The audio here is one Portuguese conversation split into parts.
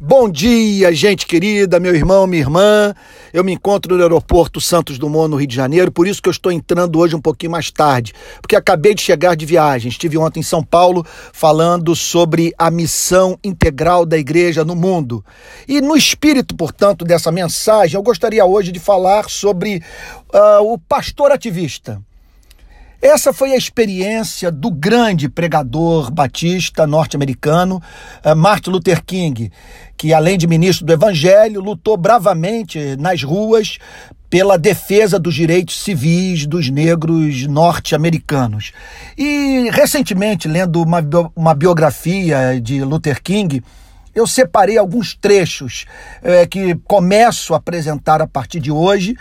Bom dia, gente querida, meu irmão, minha irmã. Eu me encontro no aeroporto Santos Dumont, no Rio de Janeiro, por isso que eu estou entrando hoje um pouquinho mais tarde, porque acabei de chegar de viagem. Estive ontem em São Paulo falando sobre a missão integral da igreja no mundo. E no espírito, portanto, dessa mensagem, eu gostaria hoje de falar sobre uh, o pastor ativista. Essa foi a experiência do grande pregador batista norte-americano eh, Martin Luther King, que além de ministro do Evangelho, lutou bravamente nas ruas pela defesa dos direitos civis dos negros norte-americanos. E recentemente, lendo uma, uma biografia de Luther King, eu separei alguns trechos é, que começo a apresentar a partir de hoje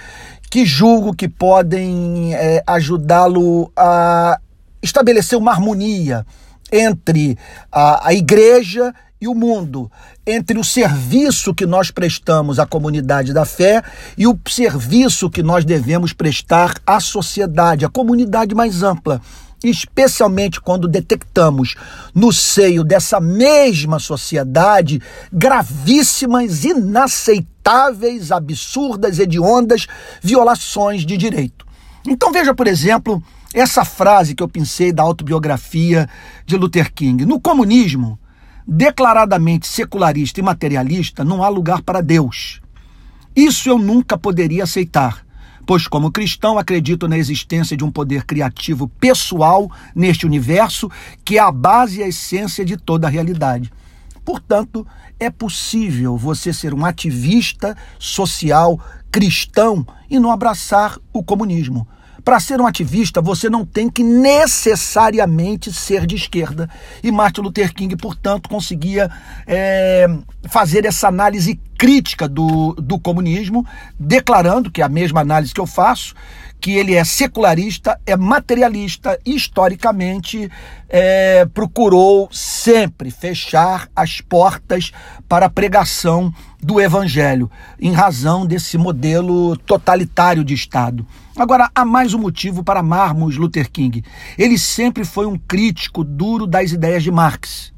que julgo que podem é, ajudá-lo a estabelecer uma harmonia entre a, a igreja e o mundo, entre o serviço que nós prestamos à comunidade da fé e o serviço que nós devemos prestar à sociedade, à comunidade mais ampla especialmente quando detectamos no seio dessa mesma sociedade gravíssimas, inaceitáveis, absurdas, hediondas violações de direito. Então veja, por exemplo, essa frase que eu pensei da autobiografia de Luther King. No comunismo, declaradamente secularista e materialista, não há lugar para Deus. Isso eu nunca poderia aceitar pois, como cristão, acredito na existência de um poder criativo pessoal neste universo que é a base e a essência de toda a realidade. Portanto, é possível você ser um ativista social cristão e não abraçar o comunismo. Para ser um ativista, você não tem que necessariamente ser de esquerda. E Martin Luther King, portanto, conseguia é, fazer essa análise crítica do, do comunismo, declarando que é a mesma análise que eu faço, que ele é secularista, é materialista e historicamente é, procurou sempre fechar as portas para a pregação do evangelho, em razão desse modelo totalitário de Estado. Agora, há mais um motivo para amarmos Luther King. Ele sempre foi um crítico duro das ideias de Marx,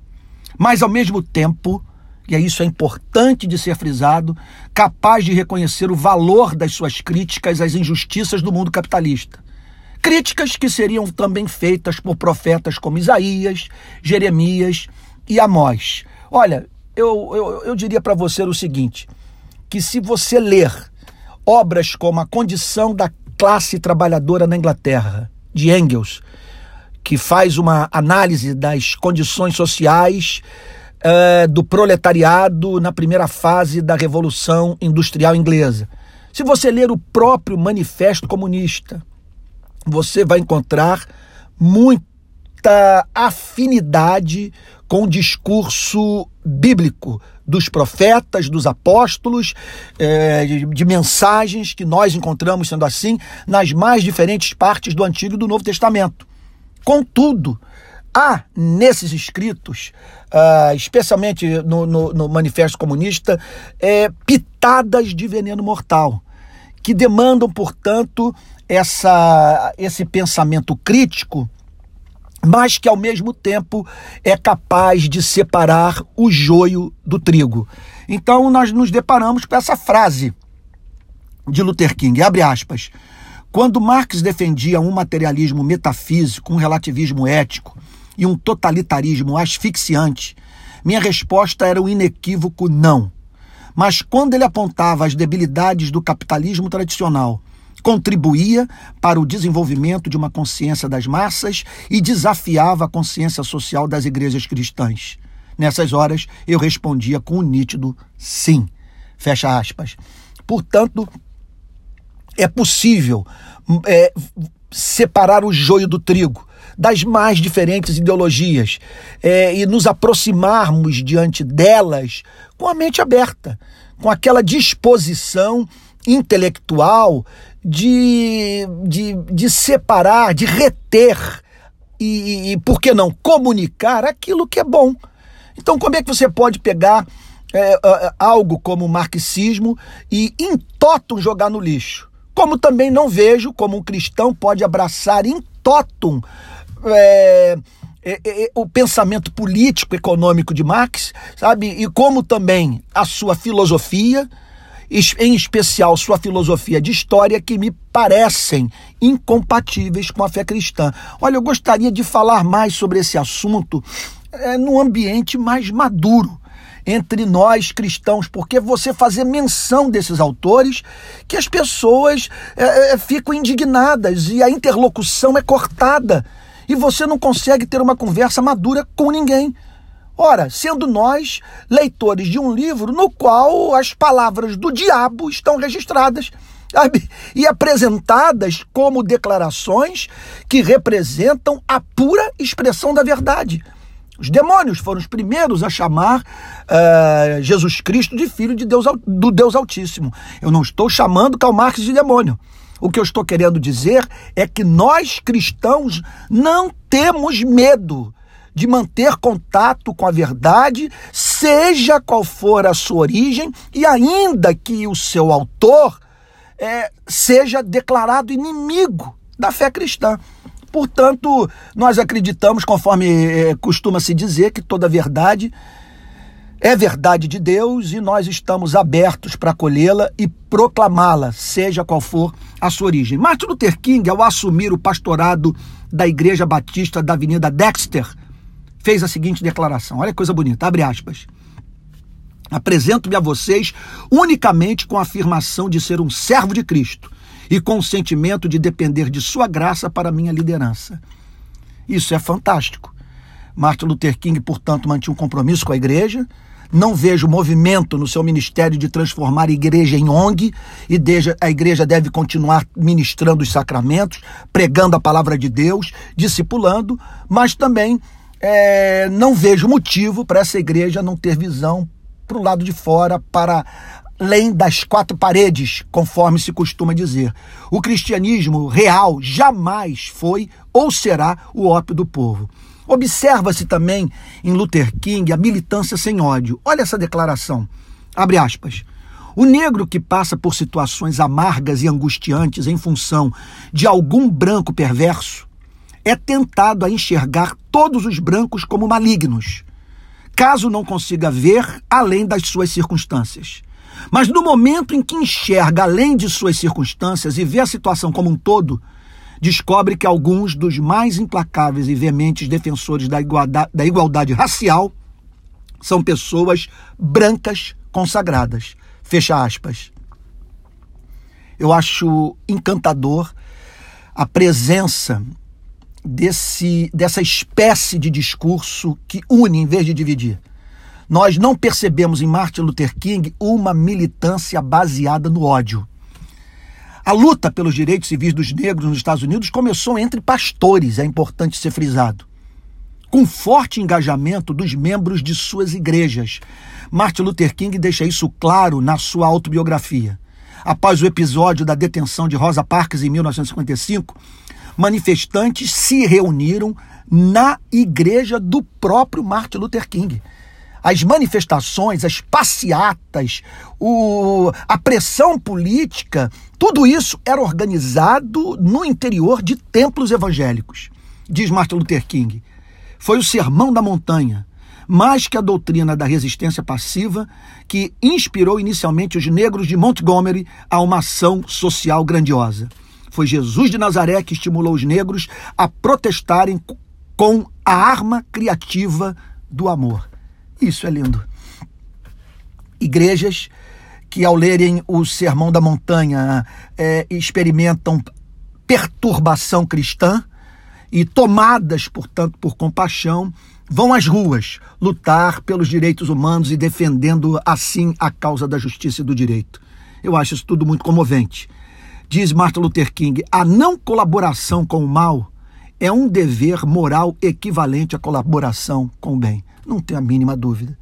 mas ao mesmo tempo e isso é importante de ser frisado, capaz de reconhecer o valor das suas críticas às injustiças do mundo capitalista. Críticas que seriam também feitas por profetas como Isaías, Jeremias e Amós. Olha, eu, eu, eu diria para você o seguinte: que se você ler obras como A Condição da Classe Trabalhadora na Inglaterra, de Engels, que faz uma análise das condições sociais é, do proletariado na primeira fase da Revolução Industrial Inglesa. Se você ler o próprio Manifesto Comunista, você vai encontrar muita afinidade com o discurso bíblico dos profetas, dos apóstolos, é, de, de, mensagens que nós encontramos, sendo assim, nas mais diferentes partes do Antigo e do Novo Testamento. Contudo, há nesses escritos, uh, especialmente no, no, no, Manifesto Comunista, é, pitadas de veneno mortal, que demandam, portanto, essa, esse pensamento crítico, mas que ao mesmo tempo é capaz de separar o joio do trigo. Então nós nos deparamos com essa frase de Luther King, abre aspas. Quando Marx defendia um materialismo metafísico, um relativismo ético, e um totalitarismo asfixiante, minha resposta era o um inequívoco não. Mas quando ele apontava as debilidades do capitalismo tradicional, contribuía para o desenvolvimento de uma consciência das massas e desafiava a consciência social das igrejas cristãs. Nessas horas, eu respondia com um nítido sim. Fecha aspas. Portanto, é possível é, separar o joio do trigo das mais diferentes ideologias é, e nos aproximarmos diante delas com a mente aberta, com aquela disposição intelectual de, de, de separar, de reter e, e, por que não, comunicar aquilo que é bom. Então, como é que você pode pegar é, algo como o marxismo e em totum jogar no lixo? Como também não vejo como um cristão pode abraçar em totum é, é, é, o pensamento político econômico de Marx, sabe? E como também a sua filosofia, em especial sua filosofia de história, que me parecem incompatíveis com a fé cristã. Olha, eu gostaria de falar mais sobre esse assunto é, num ambiente mais maduro entre nós cristãos, porque você fazer menção desses autores que as pessoas é, ficam indignadas e a interlocução é cortada e você não consegue ter uma conversa madura com ninguém. Ora, sendo nós leitores de um livro no qual as palavras do diabo estão registradas sabe? e apresentadas como declarações que representam a pura expressão da verdade. Os demônios foram os primeiros a chamar uh, Jesus Cristo de filho de Deus, do Deus Altíssimo. Eu não estou chamando Karl Marx de demônio. O que eu estou querendo dizer é que nós cristãos não temos medo de manter contato com a verdade, seja qual for a sua origem, e ainda que o seu autor é, seja declarado inimigo da fé cristã. Portanto, nós acreditamos, conforme é, costuma se dizer, que toda verdade é verdade de Deus e nós estamos abertos para acolhê-la e proclamá-la, seja qual for a sua origem. Martin Luther King, ao assumir o pastorado da Igreja Batista da Avenida Dexter, fez a seguinte declaração. Olha que coisa bonita, abre aspas. Apresento-me a vocês unicamente com a afirmação de ser um servo de Cristo e com o sentimento de depender de sua graça para minha liderança. Isso é fantástico. Martin Luther King, portanto, mantinha um compromisso com a igreja. Não vejo movimento no seu ministério de transformar a igreja em ONG, e a igreja deve continuar ministrando os sacramentos, pregando a palavra de Deus, discipulando, mas também é, não vejo motivo para essa igreja não ter visão para o lado de fora, para além das quatro paredes, conforme se costuma dizer. O cristianismo real jamais foi ou será o ópio do povo. Observa-se também em Luther King a militância sem ódio. Olha essa declaração. Abre aspas. O negro que passa por situações amargas e angustiantes em função de algum branco perverso é tentado a enxergar todos os brancos como malignos, caso não consiga ver além das suas circunstâncias. Mas no momento em que enxerga além de suas circunstâncias e vê a situação como um todo, descobre que alguns dos mais implacáveis e veementes defensores da igualdade, da igualdade racial são pessoas brancas consagradas. Fecha aspas. Eu acho encantador a presença desse, dessa espécie de discurso que une em vez de dividir. Nós não percebemos em Martin Luther King uma militância baseada no ódio. A luta pelos direitos civis dos negros nos Estados Unidos começou entre pastores, é importante ser frisado, com forte engajamento dos membros de suas igrejas. Martin Luther King deixa isso claro na sua autobiografia. Após o episódio da detenção de Rosa Parks em 1955, manifestantes se reuniram na igreja do próprio Martin Luther King as manifestações, as passeatas, o, a pressão política, tudo isso era organizado no interior de templos evangélicos. Diz Martin Luther King. Foi o sermão da montanha, mais que a doutrina da resistência passiva, que inspirou inicialmente os negros de Montgomery a uma ação social grandiosa. Foi Jesus de Nazaré que estimulou os negros a protestarem com a arma criativa do amor. Isso é lindo. Igrejas que, ao lerem o Sermão da Montanha, é, experimentam perturbação cristã e, tomadas, portanto, por compaixão, vão às ruas lutar pelos direitos humanos e defendendo assim a causa da justiça e do direito. Eu acho isso tudo muito comovente. Diz Martin Luther King: a não colaboração com o mal é um dever moral equivalente à colaboração com o bem. Não tenho a mínima dúvida.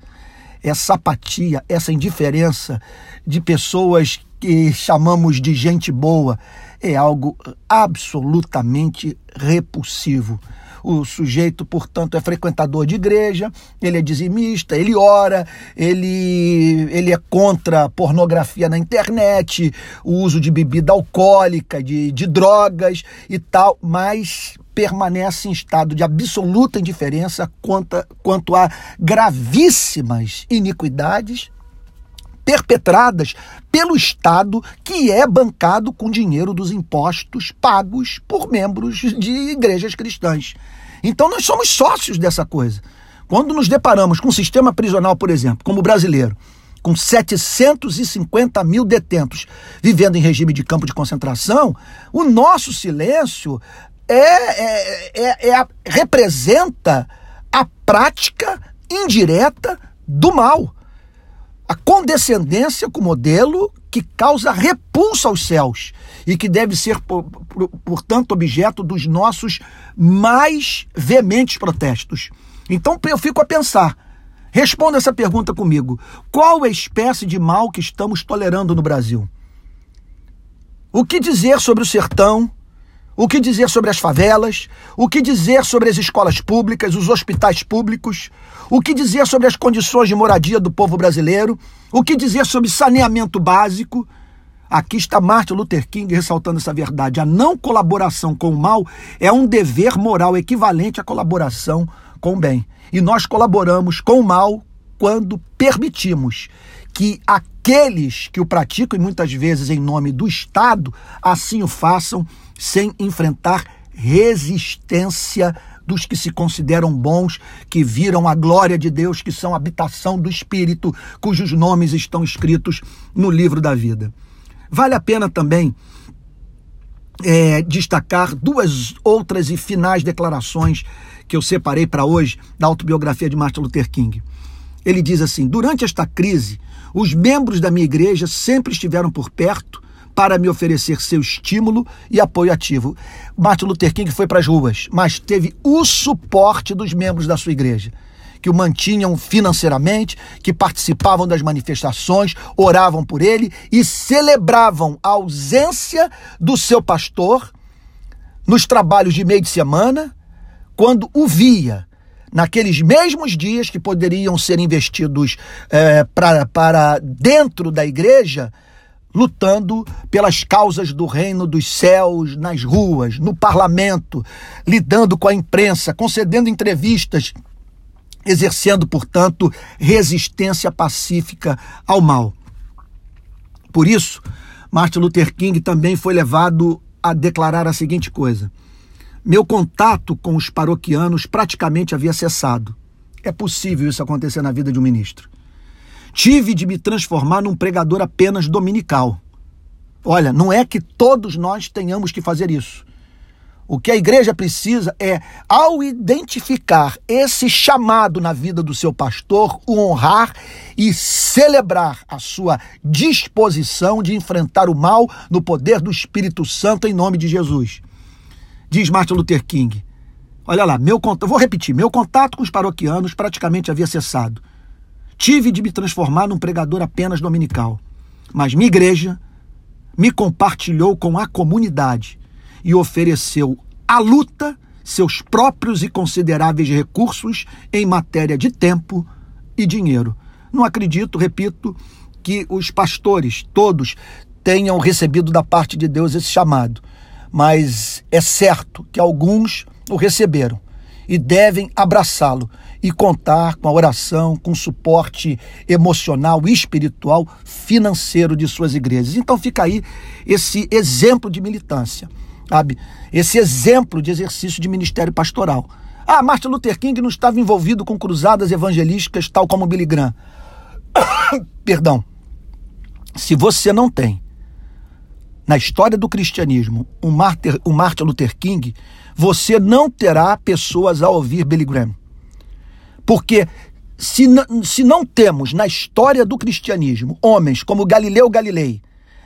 Essa apatia, essa indiferença de pessoas que chamamos de gente boa é algo absolutamente repulsivo. O sujeito, portanto, é frequentador de igreja, ele é dizimista, ele ora, ele, ele é contra pornografia na internet, o uso de bebida alcoólica, de, de drogas e tal, mas permanece em estado de absoluta indiferença quanto, quanto a gravíssimas iniquidades perpetradas pelo Estado, que é bancado com dinheiro dos impostos pagos por membros de igrejas cristãs. Então nós somos sócios dessa coisa. Quando nos deparamos com um sistema prisional, por exemplo, como o brasileiro, com 750 mil detentos vivendo em regime de campo de concentração, o nosso silêncio é, é, é, é representa a prática indireta do mal. A condescendência com o modelo que causa repulsa aos céus e que deve ser, portanto, objeto dos nossos mais veementes protestos. Então eu fico a pensar. Responda essa pergunta comigo. Qual a espécie de mal que estamos tolerando no Brasil? O que dizer sobre o sertão, o que dizer sobre as favelas? O que dizer sobre as escolas públicas, os hospitais públicos? O que dizer sobre as condições de moradia do povo brasileiro? O que dizer sobre saneamento básico? Aqui está Martin Luther King ressaltando essa verdade. A não colaboração com o mal é um dever moral equivalente à colaboração com o bem. E nós colaboramos com o mal quando permitimos que aqueles que o praticam, e muitas vezes em nome do Estado, assim o façam sem enfrentar resistência dos que se consideram bons, que viram a glória de Deus, que são habitação do Espírito, cujos nomes estão escritos no livro da vida. Vale a pena também é, destacar duas outras e finais declarações que eu separei para hoje da autobiografia de Martin Luther King. Ele diz assim: Durante esta crise, os membros da minha igreja sempre estiveram por perto para me oferecer seu estímulo e apoio ativo. Martin Luther King foi para as ruas, mas teve o suporte dos membros da sua igreja, que o mantinham financeiramente, que participavam das manifestações, oravam por ele e celebravam a ausência do seu pastor nos trabalhos de meio de semana, quando o via naqueles mesmos dias que poderiam ser investidos é, para dentro da igreja, lutando pelas causas do reino dos céus nas ruas, no parlamento, lidando com a imprensa, concedendo entrevistas, exercendo, portanto, resistência pacífica ao mal. Por isso, Martin Luther King também foi levado a declarar a seguinte coisa: Meu contato com os paroquianos praticamente havia cessado. É possível isso acontecer na vida de um ministro. Tive de me transformar num pregador apenas dominical. Olha, não é que todos nós tenhamos que fazer isso. O que a igreja precisa é, ao identificar esse chamado na vida do seu pastor, o honrar e celebrar a sua disposição de enfrentar o mal no poder do Espírito Santo em nome de Jesus. Diz Martin Luther King. Olha lá, meu vou repetir, meu contato com os paroquianos praticamente havia cessado. Tive de me transformar num pregador apenas dominical. Mas minha igreja me compartilhou com a comunidade e ofereceu à luta seus próprios e consideráveis recursos em matéria de tempo e dinheiro. Não acredito, repito, que os pastores todos tenham recebido da parte de Deus esse chamado, mas é certo que alguns o receberam e devem abraçá-lo e contar com a oração, com o suporte emocional espiritual financeiro de suas igrejas. Então fica aí esse exemplo de militância, sabe? Esse exemplo de exercício de ministério pastoral. Ah, Martin Luther King não estava envolvido com cruzadas evangelísticas tal como Billy Graham. Perdão. Se você não tem na história do cristianismo um Martin Luther King, você não terá pessoas a ouvir Billy Graham. Porque se, se não temos na história do cristianismo homens como Galileu Galilei,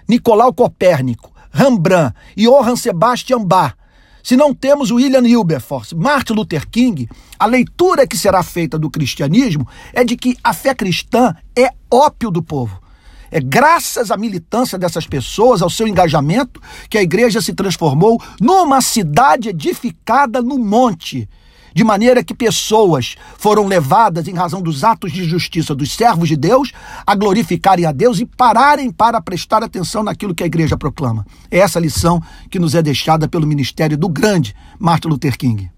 Nicolau Copérnico, Rembrandt e Johann Sebastian Bach, se não temos William Wilberforce, Martin Luther King, a leitura que será feita do cristianismo é de que a fé cristã é ópio do povo. É graças à militância dessas pessoas, ao seu engajamento, que a igreja se transformou numa cidade edificada no monte de maneira que pessoas foram levadas, em razão dos atos de justiça dos servos de Deus, a glorificarem a Deus e pararem para prestar atenção naquilo que a igreja proclama. É essa lição que nos é deixada pelo ministério do grande Martin Luther King.